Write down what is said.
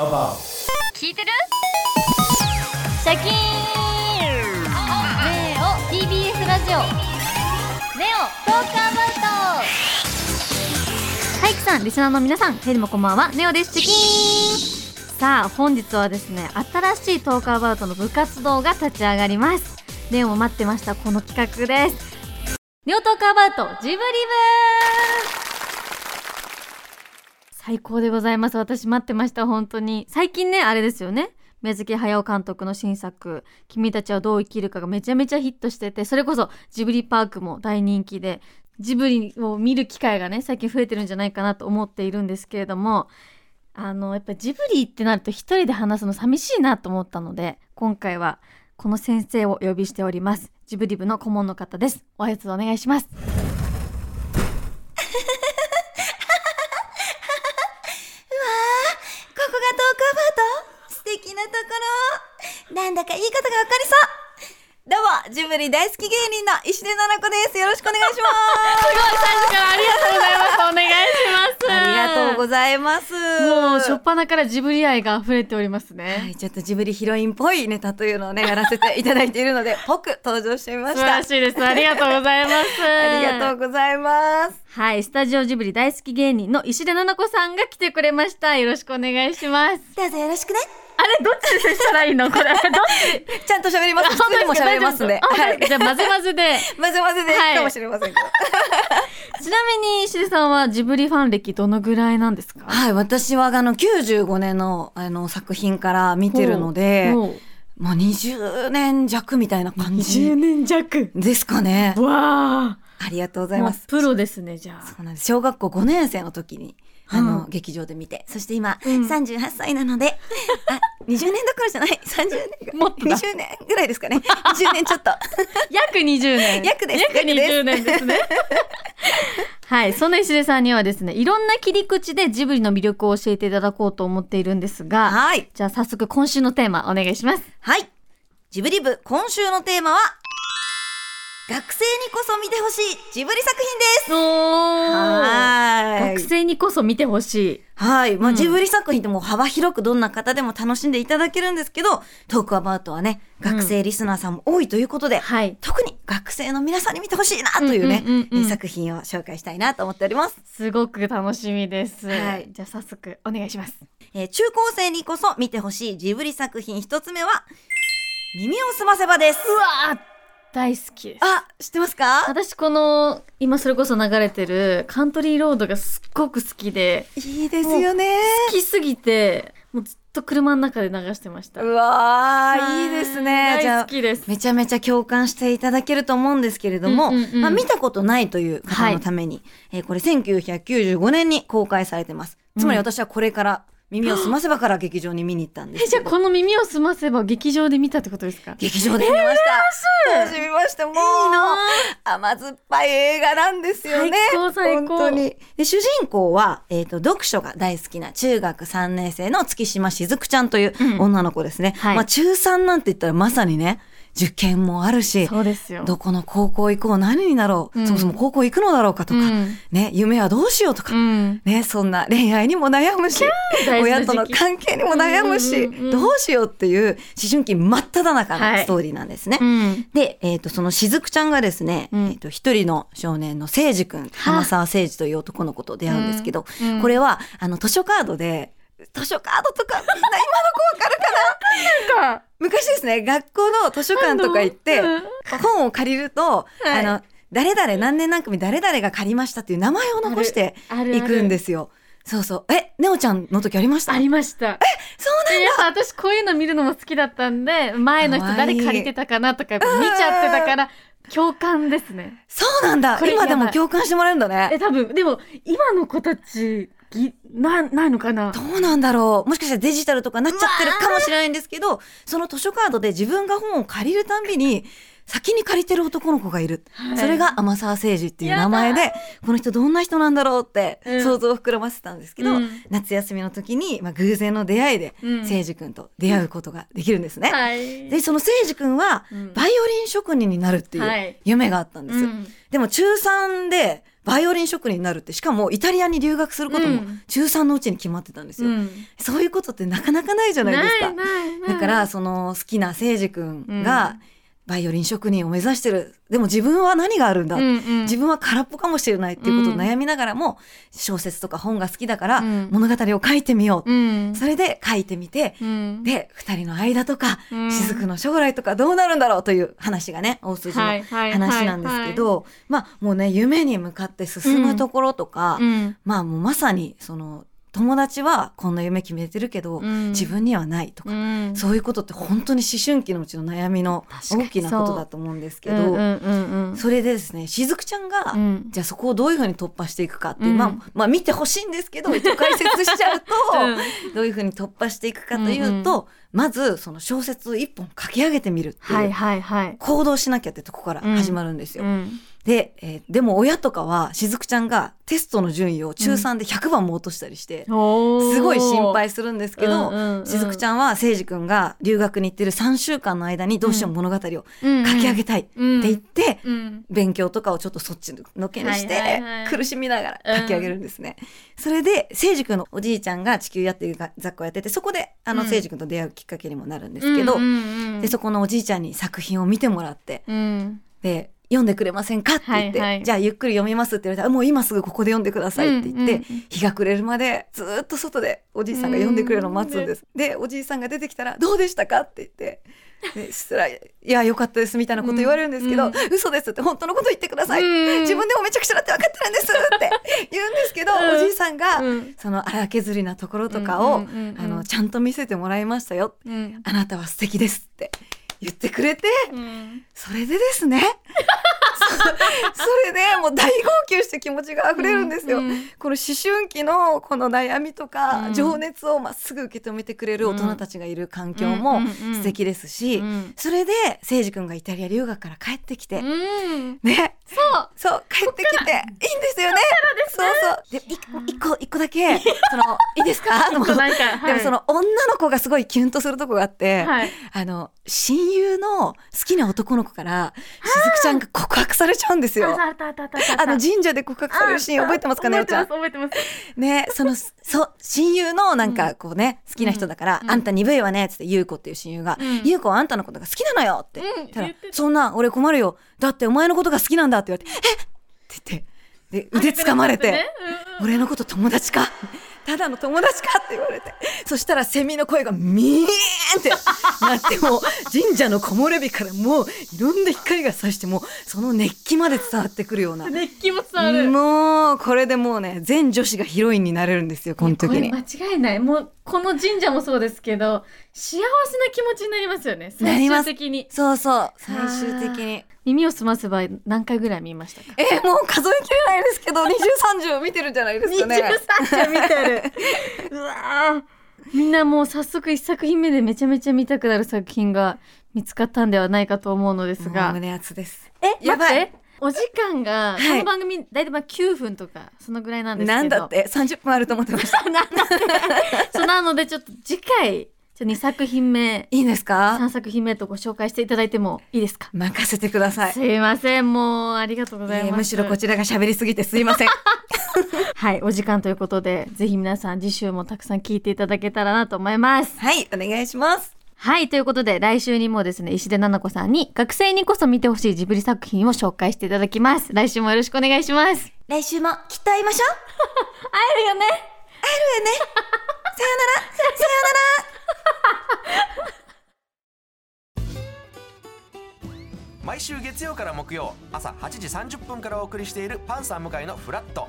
about. 聞いてる？シャキーン。ネオ TBS ラジオ。ネオトークアバウト。はいきさんリスナーの皆さんヘリもこんばんはネオです。シャキーン。さあ本日はですね新しいトークアバウトの部活動が立ち上がります。ネオも待ってましたこの企画です。ネオトークアバウトジブリ部最高でございます。私待ってました、本当に。最近ね、あれですよね。宮崎駿監督の新作「君たちはどう生きるか」がめちゃめちゃヒットしててそれこそジブリパークも大人気でジブリを見る機会がね最近増えてるんじゃないかなと思っているんですけれどもあのやっぱジブリってなると一人で話すの寂しいなと思ったので今回はこの先生をお呼びしておりますジブリ部の顧問の方ですお挨拶お願いしますここがトークアバウト素敵なところなんだかいいことがわかりそうどうも、ジブリ大好き芸人の石出奈々子です。よろしくお願いしますごい最初からありがとうございますお願いしますありがとうございます。もう初っ端からジブリ愛が溢れておりますね、はい、ちょっとジブリヒロインっぽいネタというのをね、やらせていただいているので、ぽく登場してみま素晴した。らしいですありがとうございますありがとうございます。はいスタジオジブリ大好き芸人の石出奈々子さんが来てくれましたよろしくお願いしますどうぞよろしくね。あれどっちでしたらいいの？これ。どっち？ちゃんと喋ります。普通にも喋れますんで。あ本当はい。じゃあ混ぜ混ぜで。混ぜ混ぜでいはいいかもしれませんけど。ちなみに石出さんはジブリファン歴どのぐらいなんですか？はい、私はあの95年のあの作品から見てるので、もうもう20年弱みたいな感じ。20年弱。ですかね。わあ。りがとうございます。プロですねじゃあ。そうなんです。小学校5年生の時に、あの、うん。劇場で見て、そして今、うん。38歳なので、あ、20年どころじゃない、30年もっとだ20年ぐらいですかね。20年ちょっと。約20年約です約20年ですね はいそんな石出さんにはですねいろんな切り口でジブリの魅力を教えていただこうと思っているんですがはい。じゃあ早速今週のテーマお願いしますはい。ジブリ部、今週のテーマは、学生にこそ見てほしいジブリ作品です。おはい。学生にこそ見てほしいはい。まあ、うんジブリ作品ってもう幅広くどんな方でも楽しんでいただけるんですけど、トークアバウトはね、学生リスナーさんも多いということで、はい特に学生の皆さんに見てほしいなというね、作品を紹介したいなと思っております。すごく楽しみです、はいじゃあ早速お願いしますえー中高生にこそ見てほしいジブリ作品一つ目は、耳をすませばです。うわー大好きです。あ、知ってますか？私この今それこそ流れてるカントリーロードがすっごく好きでいいですよね。好きすぎてもうずっと車の中で流してました。うわー、い。いですね。じゃあ大好、きです。めちゃめちゃ共感していただけると思うんですけれども、うんうんうん。まあ、見たことないという方のために、えーこれ1995年に公開されてます。つまりうん。私はこれから、耳をすませばから劇場に見に行ったんです。えじゃあこの耳を澄ませば劇場で見たってことですか？劇場で見ました。楽しみました。もう、甘酸っぱい映画なんですよね。最高最高本当に。で、主人公は、えっ、と、読書が大好きな中学3年生の月島しずくちゃんといううん女の子ですね。はいまあ、中3なんて言ったらまさにね、受験もあるし、そうですよ。どこの高校行こう何になろう、うん。そもそも高校行くのだろうかとか、うん。ね、夢はどうしようとか、うん。ね、そんな恋愛にも悩むし、親との関係にも悩むし、うんうんうんどうしようっていう思春期真っ只中はい。のストーリーなんですね。うん。で、えっ、と、そのしずくちゃんがですね、うん。えっ、と、一人の少年の誠司くん、浜沢誠司という男の子と出会うんですけど、これは、あの、図書カードで、図書カードとか、みんな今の子わかるかな？なんか。昔ですね、学校の図書館とか行って本を借りると、はい。あの、誰々何年何組誰々が借りましたっていう名前を残していくんですよ。そうそう。え、ねおちゃんの時ありました？ありました。そうでやっぱ私こういうの見るのも好きだったんで前の人誰借りてたかなとか見ちゃってたから共感ですね。そうなんだ。これ今でも共感してもらえるんだね。え。多分。でも今の子たちぎなないのかな？どうなんだろう。もしかしたらデジタルとかなっちゃってるかもしれないんですけど、その図書カードで自分が本を借りるたんびに、先に借りてる男の子がいる。はい。それが天沢誠治っていう名前で、この人どんな人なんだろうってうん。想像を膨らませたんですけど、うん。夏休みの時に、まあ、偶然の出会いで、うん。誠治君と出会うことができるんですね。はい。で、その誠治君はうん、バイオリン職人になるっていうはい。夢があったんです。うん。でも中3で、バイオリン職人になるってしかもイタリアに留学することもうん。中3のうちに決まってたんですよ、うん。そういうことってなかなかないじゃないですか。だからその好きな誠司君うがんバイオリン職人を目指してる。でも自分は何があるんだ、うんうん。自分は空っぽかもしれないっていうことを悩みながらも、小説とか本が好きだからうん。物語を書いてみよう、うん。それで書いてみて、うん。で2人の間とか、うん。雫の将来とかどうなるんだろうという話がね大筋の話なんですけど、まあもうね夢に向かって進むところとか、うん。まあもうまさにその友達はこんな夢決めてるけど、うん。自分にはないとか、うん。そういうことって本当に思春期のうちの悩みの大きなことだと思うんですけど、う。んそれでですねしずくちゃんが、うん。じゃあそこをどういうふうに突破していくかっていう、うん。まあまあ見てほしいんですけど一応解説しちゃうと、どういうふうに突破していくかというと、まずその小説を一本書き上げてみるっていう、はいはいはい。行動しなきゃってとこから始まるんですよ。うんで、えーでも親とかはしずくちゃんがテストの順位を中3で100番も落としたりして、おー。すごい心配するんですけど、うんうんうん。しずくちゃんは誠司君が留学に行ってる3週間の間にどうしても物語を書うん。き上げたいってうん。言って、うん。勉強とかをちょっとそっちのけにして、はいはいはい苦しみながら書き上げるんですね。それで誠司君のおじいちゃんが地球やってる雑貨をやっててそこであのうん。誠司君と出会うきっかけにもなるんですけど、うんうんうん。でそこのおじいちゃんに作品を見てもらってうん。で読んでくれませんかって言って、はいはい。じゃあゆっくり読みますって言われたらもう今すぐここで読んでくださいって言って、うんうんうん。日が暮れるまでずーっと外でおじいさんが読んでくれるのを待つんです。でおじいさんが出てきたら「どうでしたか?」って言って。したら「いやよかったです」みたいなこと言われるんですけど「うん嘘です」って本当のこと言ってください、うん自分でもめちゃくちゃだって分かってるんですって言うんですけど、うん。おじいさんが、うん。その荒削りなところとかを、うんうんうんうん。あのちゃんと見せてもらいましたよ。うん。あなたは素敵ですって言ってくれてうん。それでですね れでもう大号泣して気持ちが溢れるんですよ、うんうんこの思春期のこの悩みとか、うん。情熱をまっすぐ受け止めてくれる大人たちがいる環境も素敵ですし、うん。それで誠司君がイタリア留学から帰ってきて、うん。ね。そう。そう帰ってきていいんですよね。そうそう。でい一個一個だけ そのいいですか？でもなんかはい。でもその女の子がすごいキュンとするとこがあって、はい。あの親友の好きな男の子からしずくちゃんが告白されちゃうんですよ。あの神社で告白されるシーン覚えてますかねおちゃん？覚えてます。ねその そう親友のなんかこうね、好きな人だから、うん。あんた鈍いわねっつって優子っていう親友が、うん。優子はあんたのことが好きなのよって。たら、そんな俺困るよ。だってお前のことが好きなんだって言われてえっって言って。で腕掴まれて、俺のこと友達か？ただの友達かって言われて。そしたらセミの声がミーンってなってもう神社の木漏れ日からもういろんな光が差してもうその熱気まで伝わってくるような。熱気も伝わる。もうこれでもうね全女子がヒロインになれるんですよこの時に。間違いない。もうこの神社もそうですけど幸せな気持ちになりますよね最終的に。そうそう最終的に。耳を澄ませば何回ぐらい見ましたかえーもう数えきれないですけど2030見てるんじゃないですかね23章見てるんなもう早速一作品目でめちゃめちゃ見たくなる作品が見つかったんではないかと思うのですが。胸熱です。えやばい。お時間が、はい。この番組大体まあ9分とかそのぐらいなんですけど。なんだって？30分あると思ってました。なんだって。そうなのでちょっと次回ちょ2作品目。いいですか？3作品目とご紹介していただいてもいいですか？任せてください。すいません。もうありがとうございます、えーむしろこちらが喋りすぎてすいません はいお時間ということでぜひ皆さん次週もたくさん聞いていただけたらなと思います。はいお願いします。はいということで来週にもですね石出奈々子さんに学生にこそ見てほしいジブリ作品を紹介していただきます。来週もよろしくお願いします。来週もきっと会いましょう。会えるよね。さよなら。さよ毎週月曜から木曜朝8時30分からお送りしているパンサー向井のフラット